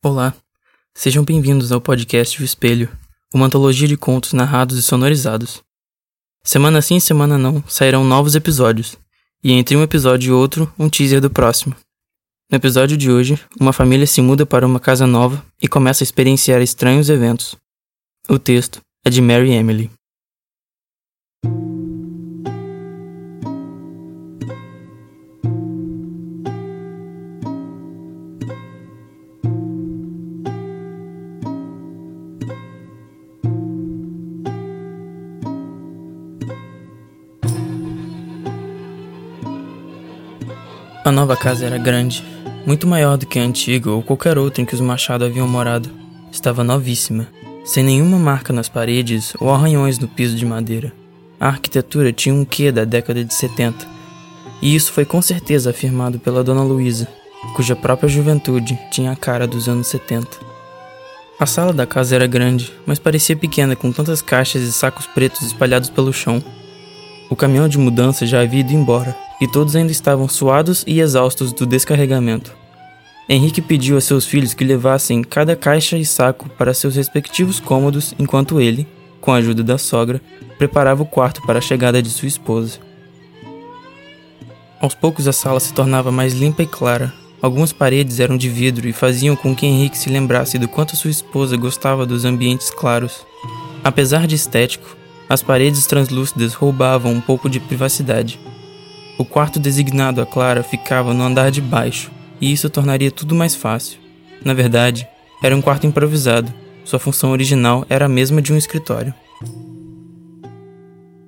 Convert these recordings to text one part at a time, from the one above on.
Olá, sejam bem-vindos ao podcast O Espelho, uma antologia de contos narrados e sonorizados. Semana sim, semana não, sairão novos episódios, e entre um episódio e outro, um teaser do próximo. No episódio de hoje, uma família se muda para uma casa nova e começa a experienciar estranhos eventos. O texto é de Mary Emily. A nova casa era grande, muito maior do que a antiga ou qualquer outra em que os Machado haviam morado. Estava novíssima, sem nenhuma marca nas paredes ou arranhões no piso de madeira. A arquitetura tinha um quê da década de 70, e isso foi com certeza afirmado pela Dona Luísa, cuja própria juventude tinha a cara dos anos 70. A sala da casa era grande, mas parecia pequena com tantas caixas e sacos pretos espalhados pelo chão. O caminhão de mudança já havia ido embora, e todos ainda estavam suados e exaustos do descarregamento. Henrique pediu a seus filhos que levassem cada caixa e saco para seus respectivos cômodos enquanto ele, com a ajuda da sogra, preparava o quarto para a chegada de sua esposa. Aos poucos a sala se tornava mais limpa e clara. Algumas paredes eram de vidro e faziam com que Henrique se lembrasse do quanto sua esposa gostava dos ambientes claros. Apesar de estético, as paredes translúcidas roubavam um pouco de privacidade. O quarto designado a Clara ficava no andar de baixo, e isso tornaria tudo mais fácil. Na verdade, era um quarto improvisado. Sua função original era a mesma de um escritório.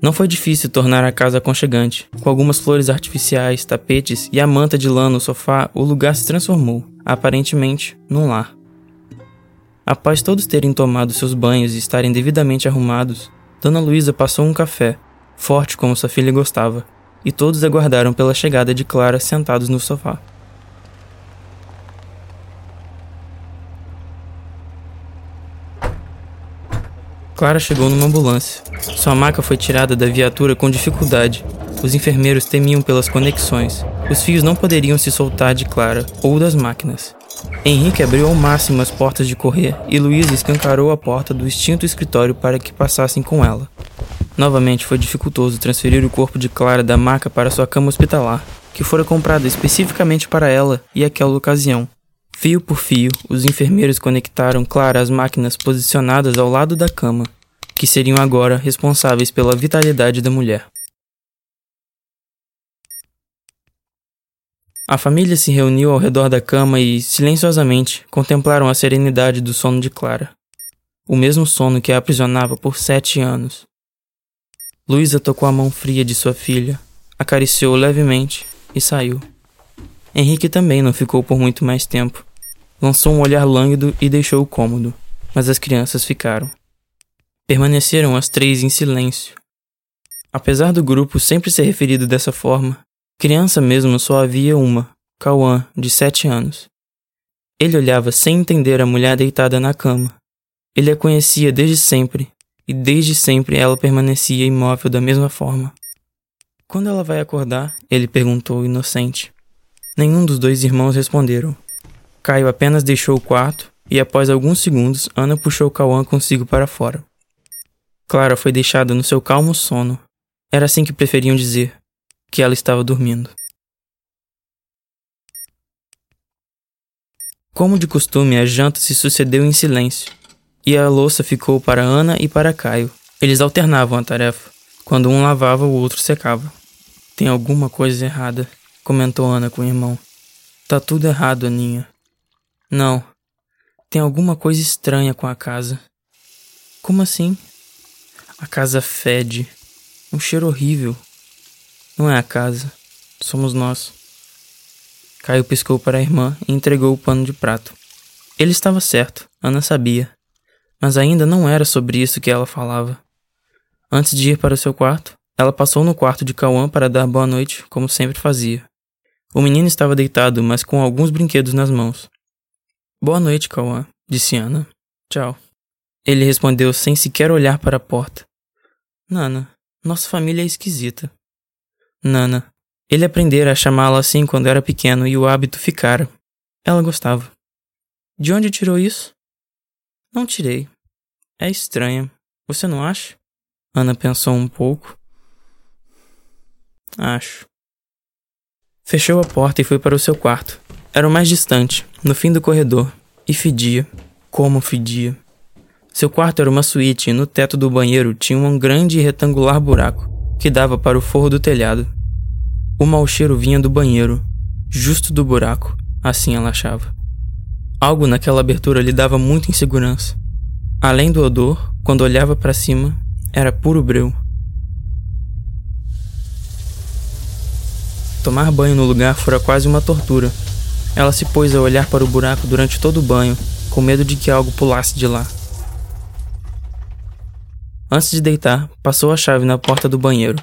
Não foi difícil tornar a casa aconchegante. Com algumas flores artificiais, tapetes e a manta de lã no sofá, o lugar se transformou, aparentemente, num lar. Após todos terem tomado seus banhos e estarem devidamente arrumados, Dona Luísa passou um café, forte como sua filha gostava, e todos aguardaram pela chegada de Clara sentados no sofá. Clara chegou numa ambulância. Sua maca foi tirada da viatura com dificuldade. Os enfermeiros temiam pelas conexões. Os fios não poderiam se soltar de Clara ou das máquinas. Henrique abriu ao máximo as portas de correr e Luísa escancarou a porta do extinto escritório para que passassem com ela. Novamente foi dificultoso transferir o corpo de Clara da maca para sua cama hospitalar, que fora comprada especificamente para ela e aquela ocasião. Fio por fio, os enfermeiros conectaram Clara às máquinas posicionadas ao lado da cama, que seriam agora responsáveis pela vitalidade da mulher. A família se reuniu ao redor da cama e, silenciosamente, contemplaram a serenidade do sono de Clara. O mesmo sono que a aprisionava por sete anos. Luísa tocou a mão fria de sua filha, acariciou levemente e saiu. Henrique também não ficou por muito mais tempo. Lançou um olhar lânguido e deixou o cômodo, mas as crianças ficaram. Permaneceram as três em silêncio. Apesar do grupo sempre ser referido dessa forma, criança mesmo só havia uma, Cauã, de sete anos. Ele olhava sem entender a mulher deitada na cama. Ele a conhecia desde sempre e desde sempre ela permanecia imóvel da mesma forma. Quando ela vai acordar? Ele perguntou, inocente. Nenhum dos dois irmãos responderam. Caio apenas deixou o quarto e, após alguns segundos, Ana puxou Cauã consigo para fora. Clara foi deixada no seu calmo sono. Era assim que preferiam dizer, que ela estava dormindo. Como de costume, a janta se sucedeu em silêncio e a louça ficou para Ana e para Caio. Eles alternavam a tarefa. Quando um lavava, o outro secava. Tem alguma coisa errada, comentou Ana com o irmão. Tá tudo errado, Aninha. Não. Tem alguma coisa estranha com a casa. Como assim? A casa fede. Um cheiro horrível. Não é a casa. Somos nós. Caio piscou para a irmã e entregou o pano de prato. Ele estava certo, Ana sabia. Mas ainda não era sobre isso que ela falava. Antes de ir para seu quarto, ela passou no quarto de Cauã para dar boa noite, como sempre fazia. O menino estava deitado, mas com alguns brinquedos nas mãos. Boa noite, Cauã, disse Ana. Tchau. Ele respondeu sem sequer olhar para a porta. Nana, nossa família é esquisita. Nana. Ele aprendera a chamá-la assim quando era pequeno e o hábito ficara. Ela gostava. De onde tirou isso? Não tirei. É estranho. Você não acha? Ana pensou um pouco. Acho. Fechou a porta e foi para o seu quarto. Era o mais distante, no fim do corredor, e fedia. Como fedia. Seu quarto era uma suíte e no teto do banheiro tinha um grande e retangular buraco que dava para o forro do telhado. O mau cheiro vinha do banheiro, justo do buraco, assim ela achava. Algo naquela abertura lhe dava muita insegurança. Além do odor, quando olhava para cima, era puro breu. Tomar banho no lugar fora quase uma tortura. Ela se pôs a olhar para o buraco durante todo o banho, com medo de que algo pulasse de lá. Antes de deitar, passou a chave na porta do banheiro.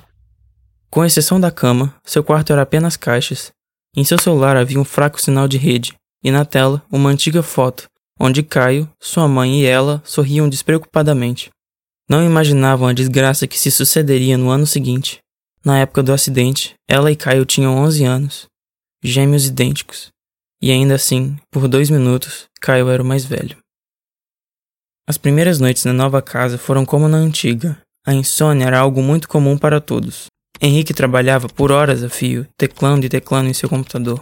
Com exceção da cama, seu quarto era apenas caixas. Em seu celular havia um fraco sinal de rede, e na tela uma antiga foto, onde Caio, sua mãe e ela sorriam despreocupadamente. Não imaginavam a desgraça que se sucederia no ano seguinte. Na época do acidente, ela e Caio tinham 11 anos, gêmeos idênticos. E ainda assim, por dois minutos, Caio era o mais velho. As primeiras noites na nova casa foram como na antiga. A insônia era algo muito comum para todos. Henrique trabalhava por horas a fio, teclando e teclando em seu computador.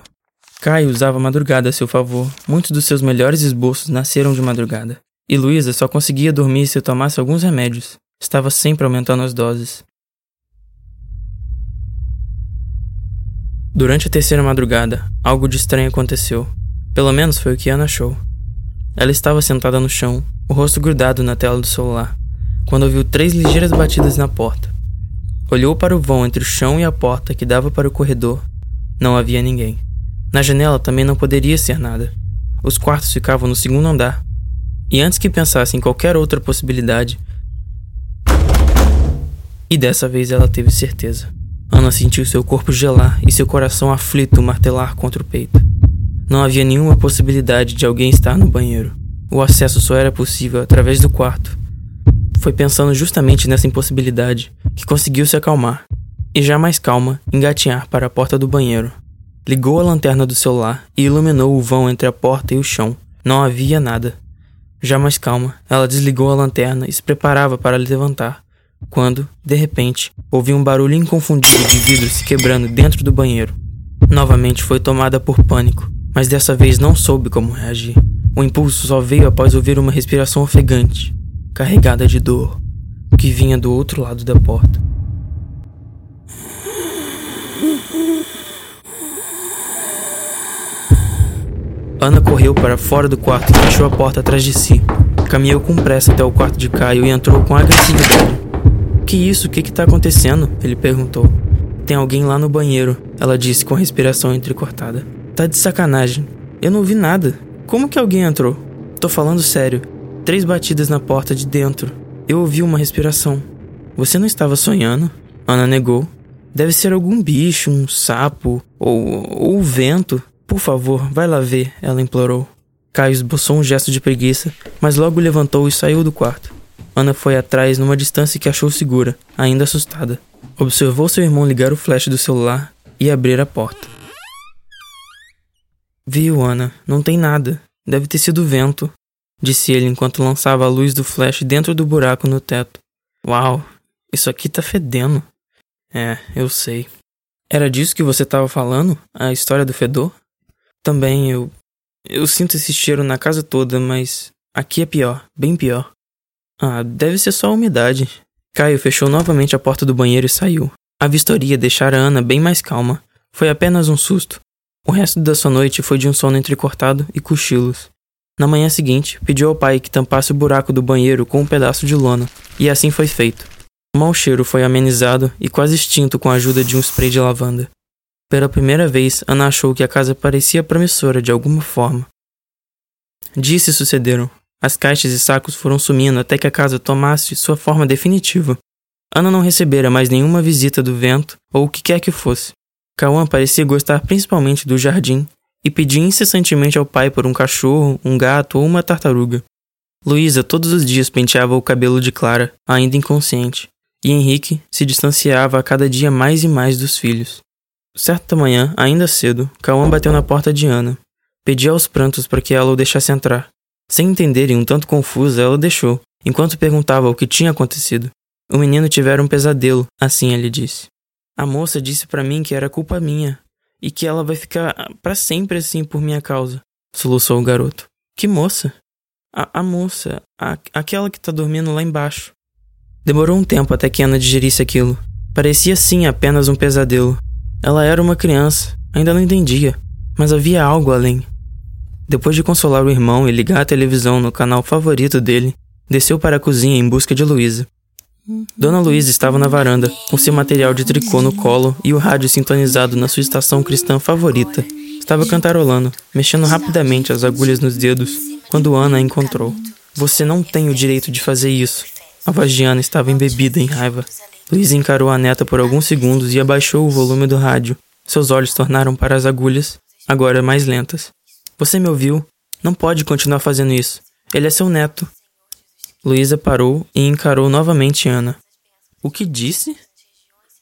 Caio usava a madrugada a seu favor. Muitos dos seus melhores esboços nasceram de madrugada. E Luísa só conseguia dormir se tomasse alguns remédios. Estava sempre aumentando as doses. Durante a terceira madrugada, algo de estranho aconteceu. Pelo menos foi o que Ana achou. Ela estava sentada no chão, o rosto grudado na tela do celular, quando ouviu três ligeiras batidas na porta. Olhou para o vão entre o chão e a porta que dava para o corredor. Não havia ninguém. Na janela também não poderia ser nada. Os quartos ficavam no segundo andar. E antes que pensasse em qualquer outra possibilidade. E dessa vez ela teve certeza. Ana sentiu seu corpo gelar e seu coração aflito martelar contra o peito. Não havia nenhuma possibilidade de alguém estar no banheiro. O acesso só era possível através do quarto. Foi pensando justamente nessa impossibilidade que conseguiu se acalmar, e já mais calma, engatinhar para a porta do banheiro. Ligou a lanterna do celular e iluminou o vão entre a porta e o chão. Não havia nada. Já mais calma, ela desligou a lanterna e se preparava para levantar quando, de repente, ouvi um barulho inconfundível de vidro se quebrando dentro do banheiro. Novamente foi tomada por pânico, mas dessa vez não soube como reagir. O impulso só veio após ouvir uma respiração ofegante, carregada de dor, que vinha do outro lado da porta. Ana correu para fora do quarto e fechou a porta atrás de si. Caminhou com pressa até o quarto de Caio e entrou com agressividade. Que isso? O que que tá acontecendo? Ele perguntou. Tem alguém lá no banheiro, ela disse com a respiração entrecortada. Tá de sacanagem. Eu não vi nada. Como que alguém entrou? Tô falando sério. Três batidas na porta de dentro. Eu ouvi uma respiração. Você não estava sonhando? Ana negou. Deve ser algum bicho, um sapo ou, o vento. Por favor, vai lá ver, ela implorou. Caio esboçou um gesto de preguiça, mas logo levantou e saiu do quarto. Ana foi atrás numa distância que achou segura, ainda assustada. Observou seu irmão ligar o flash do celular e abrir a porta. Viu, Ana, não tem nada. Deve ter sido vento, disse ele enquanto lançava a luz do flash dentro do buraco no teto. Uau, isso aqui tá fedendo. É, eu sei. Era disso que você estava falando? A história do fedor? Também eu. Eu sinto esse cheiro na casa toda, mas aqui é pior, bem pior. Ah, deve ser só a umidade. Caio fechou novamente a porta do banheiro e saiu. A vistoria deixara Ana bem mais calma. Foi apenas um susto. O resto da sua noite foi de um sono entrecortado e cochilos. Na manhã seguinte, pediu ao pai que tampasse o buraco do banheiro com um pedaço de lona, e assim foi feito. O mau cheiro foi amenizado e quase extinto com a ajuda de um spray de lavanda. Pela primeira vez, Ana achou que a casa parecia promissora de alguma forma. Dias se sucederam. As caixas e sacos foram sumindo até que a casa tomasse sua forma definitiva. Ana não recebera mais nenhuma visita do vento ou o que quer que fosse. Cauã parecia gostar principalmente do jardim e pedia incessantemente ao pai por um cachorro, um gato ou uma tartaruga. Luísa todos os dias penteava o cabelo de Clara, ainda inconsciente, e Henrique se distanciava a cada dia mais e mais dos filhos. Certa manhã, ainda cedo, Cauã bateu na porta de Ana. Pedi aos prantos para que ela o deixasse entrar. Sem entender e um tanto confusa, ela deixou, enquanto perguntava o que tinha acontecido. O menino tivera um pesadelo, assim ele disse. A moça disse para mim que era culpa minha e que ela vai ficar para sempre assim por minha causa, soluçou o garoto. Que moça? A, a moça, a, aquela que tá dormindo lá embaixo. Demorou um tempo até que Ana digerisse aquilo. Parecia sim apenas um pesadelo. Ela era uma criança, ainda não entendia, mas havia algo além. Depois de consolar o irmão e ligar a televisão no canal favorito dele, desceu para a cozinha em busca de Luísa. Dona Luísa estava na varanda, com seu material de tricô no colo e o rádio sintonizado na sua estação cristã favorita. Estava cantarolando, mexendo rapidamente as agulhas nos dedos, quando Ana a encontrou. Você não tem o direito de fazer isso. A voz de Ana estava embebida em raiva. Luísa encarou a neta por alguns segundos e abaixou o volume do rádio. Seus olhos tornaram para as agulhas, agora mais lentas. Você me ouviu? Não pode continuar fazendo isso. Ele é seu neto. Luísa parou e encarou novamente Ana. O que disse?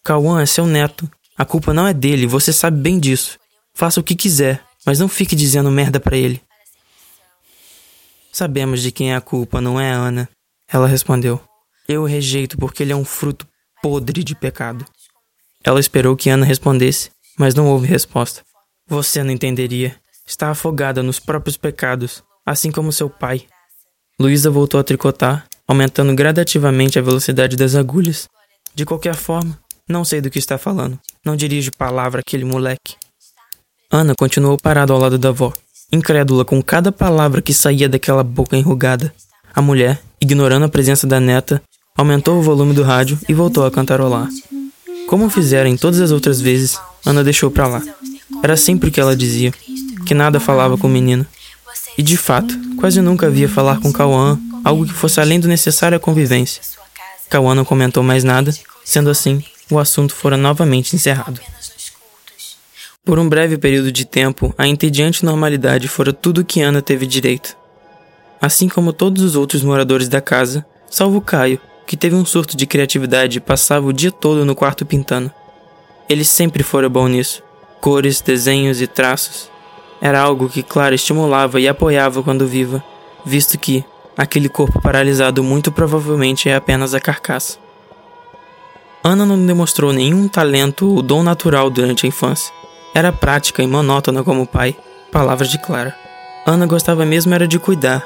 Cauã é seu neto. A culpa não é dele, você sabe bem disso. Faça o que quiser, mas não fique dizendo merda para ele. Sabemos de quem é a culpa, não é, Ana? Ela respondeu. Eu o rejeito porque ele é um fruto podre de pecado. Ela esperou que Ana respondesse, mas não houve resposta. Você não entenderia. Está afogada nos próprios pecados, assim como seu pai. Luísa voltou a tricotar, aumentando gradativamente a velocidade das agulhas. De qualquer forma, não sei do que está falando. Não dirijo palavra aquele moleque. Ana continuou parada ao lado da avó, incrédula com cada palavra que saía daquela boca enrugada. A mulher, ignorando a presença da neta, aumentou o volume do rádio e voltou a cantarolar. Como fizeram em todas as outras vezes, Ana deixou para lá. Era sempre o que ela dizia, que nada falava com o menino. E de fato, quase nunca havia falar com Cauã algo que fosse além do necessário à convivência. Cauã não comentou mais nada, sendo assim, o assunto fora novamente encerrado. Por um breve período de tempo, a entediante normalidade fora tudo que Ana teve direito. Assim como todos os outros moradores da casa, salvo Caio, que teve um surto de criatividade e passava o dia todo no quarto pintando. Ele sempre fora bom nisso. Cores, desenhos e traços. Era algo que Clara estimulava e apoiava quando viva, visto que aquele corpo paralisado muito provavelmente é apenas a carcaça. Ana não demonstrou nenhum talento ou dom natural durante a infância. Era prática e monótona como pai. Palavras de Clara. Ana gostava mesmo era de cuidar,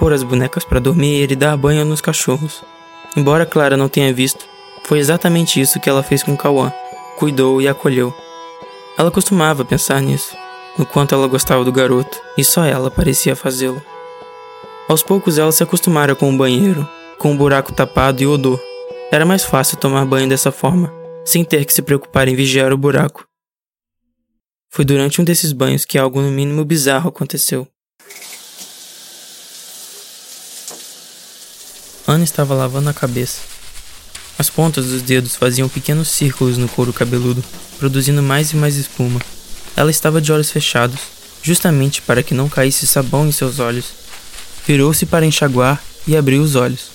pôr as bonecas para dormir e dar banho nos cachorros. Embora Clara não tenha visto, foi exatamente isso que ela fez com Cauã. Cuidou e acolheu. Ela costumava pensar nisso no quanto ela gostava do garoto, e só ela parecia fazê-lo. Aos poucos ela se acostumara com o banheiro, com o buraco tapado e o odor. Era mais fácil tomar banho dessa forma, sem ter que se preocupar em vigiar o buraco. Foi durante um desses banhos que algo no mínimo bizarro aconteceu. Ana estava lavando a cabeça. As pontas dos dedos faziam pequenos círculos no couro cabeludo, produzindo mais e mais espuma. Ela estava de olhos fechados, justamente para que não caísse sabão em seus olhos. Virou-se para enxaguar e abriu os olhos.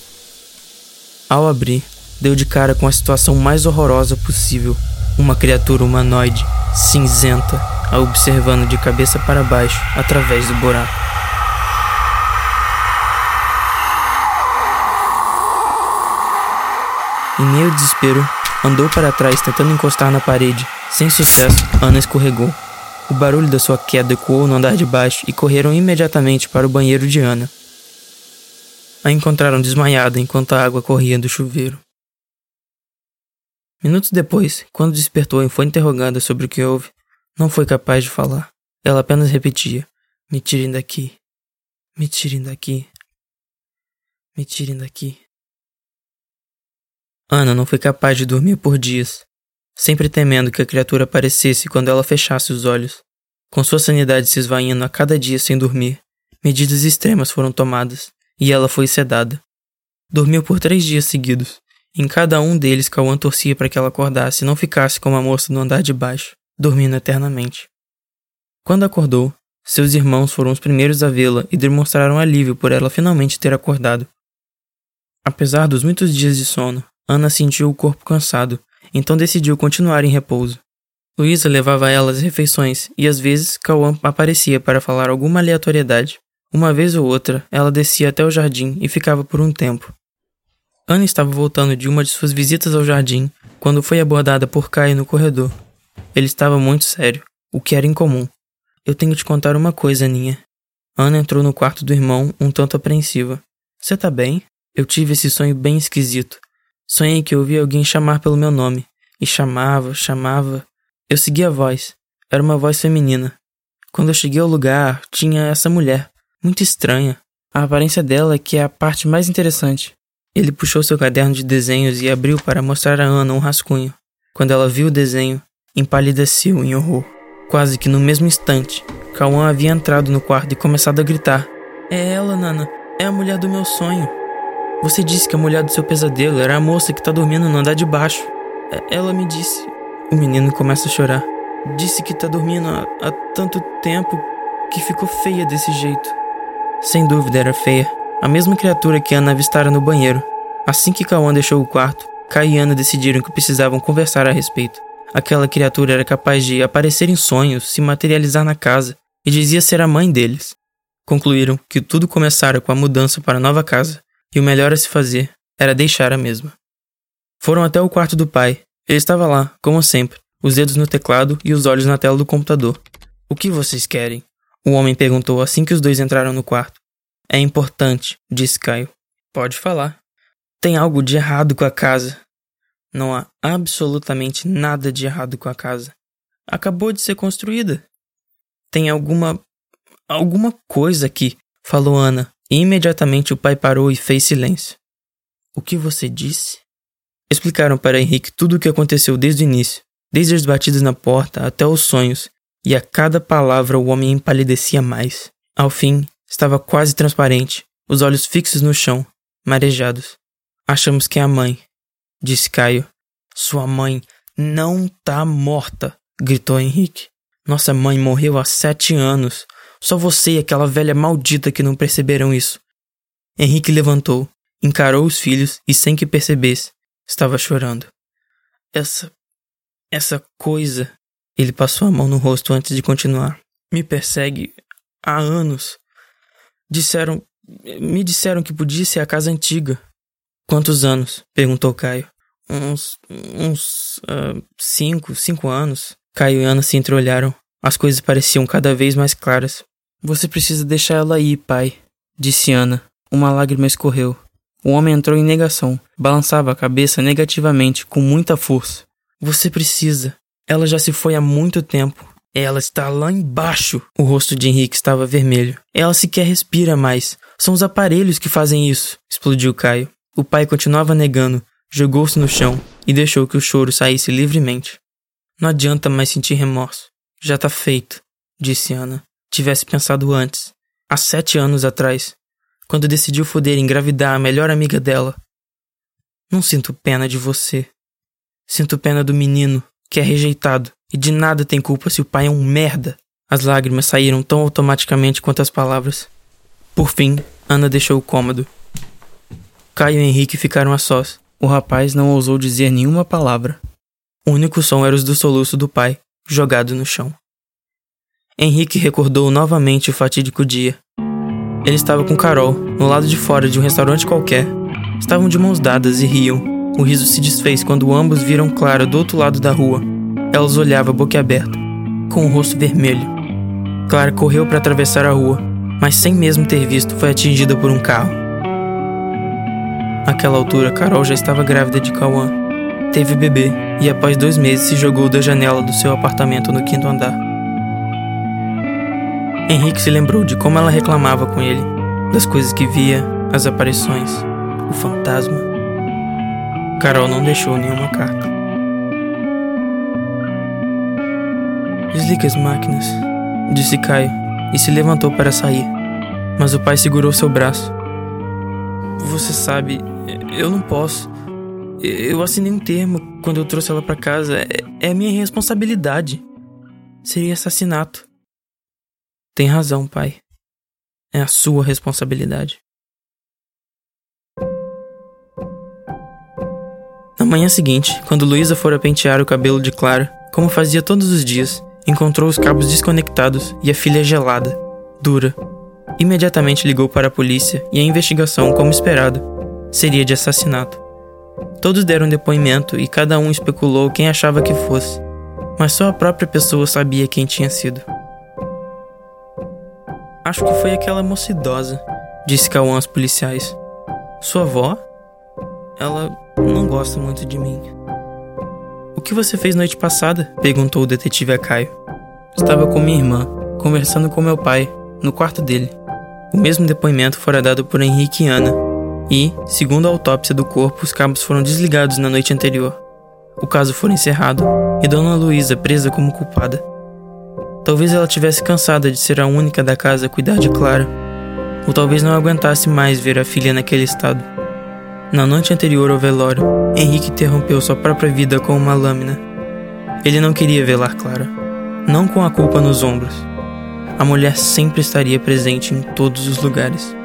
Ao abrir, deu de cara com a situação mais horrorosa possível. Uma criatura humanoide, cinzenta, a observando de cabeça para baixo através do buraco. Em meio ao desespero, andou para trás tentando encostar na parede. Sem sucesso, Ana escorregou. O barulho da sua queda ecoou no andar de baixo e correram imediatamente para o banheiro de Ana. A encontraram desmaiada enquanto a água corria do chuveiro. Minutos depois, quando despertou e foi interrogada sobre o que houve, não foi capaz de falar. Ela apenas repetia: Me tirem daqui. Me tirem daqui. Me tirem daqui. Ana não foi capaz de dormir por dias sempre temendo que a criatura aparecesse quando ela fechasse os olhos. Com sua sanidade se esvaindo a cada dia sem dormir, medidas extremas foram tomadas e ela foi sedada. Dormiu por três dias seguidos. Em cada um deles, Cauã torcia para que ela acordasse e não ficasse como a moça no andar de baixo, dormindo eternamente. Quando acordou, seus irmãos foram os primeiros a vê-la e demonstraram alívio por ela finalmente ter acordado. Apesar dos muitos dias de sono, Ana sentiu o corpo cansado então decidiu continuar em repouso. Luísa levava a ela as refeições e às vezes Cauã aparecia para falar alguma aleatoriedade. Uma vez ou outra, ela descia até o jardim e ficava por um tempo. Ana estava voltando de uma de suas visitas ao jardim quando foi abordada por Caio no corredor. Ele estava muito sério, o que era incomum. Eu tenho que te contar uma coisa, Aninha. Ana entrou no quarto do irmão um tanto apreensiva. Você tá bem? Eu tive esse sonho bem esquisito. Sonhei que ouvi alguém chamar pelo meu nome. E chamava, chamava. Eu segui a voz. Era uma voz feminina. Quando eu cheguei ao lugar, tinha essa mulher. Muito estranha. A aparência dela é que é a parte mais interessante. Ele puxou seu caderno de desenhos e abriu para mostrar a Ana um rascunho. Quando ela viu o desenho, empalideceu em horror. Quase que no mesmo instante, Cauã havia entrado no quarto e começado a gritar: É ela, Nana. É a mulher do meu sonho. Você disse que a mulher do seu pesadelo era a moça que está dormindo no andar de baixo. É, ela me disse. O menino começa a chorar. Disse que está dormindo há, há tanto tempo que ficou feia desse jeito. Sem dúvida era feia. A mesma criatura que Ana avistara no banheiro. Assim que Cauã deixou o quarto, Kai e Ana decidiram que precisavam conversar a respeito. Aquela criatura era capaz de aparecer em sonhos, se materializar na casa, e dizia ser a mãe deles. Concluíram que tudo começara com a mudança para a nova casa, e o melhor a se fazer era deixar a mesma. Foram até o quarto do pai. Ele estava lá, como sempre, os dedos no teclado e os olhos na tela do computador. O que vocês querem? O homem perguntou assim que os dois entraram no quarto. É importante, disse Caio. Pode falar. Tem algo de errado com a casa. Não há absolutamente nada de errado com a casa. Acabou de ser construída. Tem alguma. alguma coisa aqui, falou Ana. E imediatamente o pai parou e fez silêncio. O que você disse? Explicaram para Henrique tudo o que aconteceu desde o início, desde as batidas na porta até os sonhos, e a cada palavra o homem empalidecia mais. Ao fim, Estava quase transparente, os olhos fixos no chão, marejados. Achamos que é a mãe, disse Caio. Sua mãe não tá morta, gritou Henrique. Nossa mãe morreu há sete anos. Só você e aquela velha maldita que não perceberam isso. Henrique levantou, encarou os filhos e, sem que percebesse, estava chorando. Essa. essa coisa. Ele passou a mão no rosto antes de continuar. Me persegue há anos. Disseram. Me disseram que podia ser a casa antiga. Quantos anos? perguntou Caio. Uns. uns. Uh, cinco, cinco anos. Caio e Ana se entreolharam. As coisas pareciam cada vez mais claras. Você precisa deixar ela ir, pai, disse Ana. Uma lágrima escorreu. O homem entrou em negação, balançava a cabeça negativamente, com muita força. Você precisa. Ela já se foi há muito tempo. Ela está lá embaixo. O rosto de Henrique estava vermelho. Ela sequer respira mais. São os aparelhos que fazem isso, explodiu Caio. O pai continuava negando, jogou-se no chão e deixou que o choro saísse livremente. Não adianta mais sentir remorso. Já tá feito, disse Ana. Tivesse pensado antes, há sete anos atrás, quando decidiu foder engravidar a melhor amiga dela. Não sinto pena de você. Sinto pena do menino, que é rejeitado, e de nada tem culpa se o pai é um merda. As lágrimas saíram tão automaticamente quanto as palavras. Por fim, Ana deixou o cômodo. Caio e Henrique ficaram a sós. O rapaz não ousou dizer nenhuma palavra. O único som era os do soluço do pai, jogado no chão. Henrique recordou novamente o fatídico dia. Ele estava com Carol, no lado de fora de um restaurante qualquer. Estavam de mãos dadas e riam. O riso se desfez quando ambos viram Clara do outro lado da rua, ela os olhava boquiaberta, com o rosto vermelho. Clara correu para atravessar a rua, mas sem mesmo ter visto, foi atingida por um carro. Naquela altura, Carol já estava grávida de Cauã. Teve bebê e, após dois meses, se jogou da janela do seu apartamento no quinto andar. Henrique se lembrou de como ela reclamava com ele, das coisas que via, as aparições, o fantasma. Carol não deixou nenhuma carta. Desliga as máquinas, disse Caio e se levantou para sair. Mas o pai segurou seu braço. Você sabe, eu não posso. Eu assinei um termo quando eu trouxe ela para casa. É, é minha responsabilidade. Seria assassinato. Tem razão, pai. É a sua responsabilidade. Na manhã seguinte, quando Luísa fora pentear o cabelo de Clara, Como fazia todos os dias, encontrou os cabos desconectados e a filha gelada, dura. Imediatamente ligou para a polícia e a investigação, como esperado, seria de assassinato. Todos deram depoimento e cada um especulou quem achava que fosse, mas só a própria pessoa sabia quem tinha sido. Acho que foi aquela moça idosa, disse Cauã aos policiais. Sua avó? Ela não gosta muito de mim. O que você fez noite passada? perguntou o detetive a Caio. Estava com minha irmã, conversando com meu pai, no quarto dele. O mesmo depoimento fora dado por Henrique e Ana, e, segundo a autópsia do corpo, os cabos foram desligados na noite anterior. O caso foi encerrado e Dona Luísa presa como culpada. Talvez ela tivesse cansada de ser a única da casa a cuidar de Clara, ou talvez não aguentasse mais ver a filha naquele estado. Na noite anterior ao velório, Henrique interrompeu sua própria vida com uma lâmina. Ele não queria velar Clara, não com a culpa nos ombros. A mulher sempre estaria presente em todos os lugares.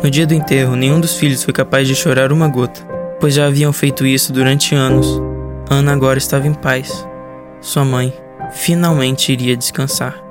No dia do enterro, nenhum dos filhos foi capaz de chorar uma gota, pois já haviam feito isso durante anos. Ana agora estava em paz. Sua mãe finalmente iria descansar.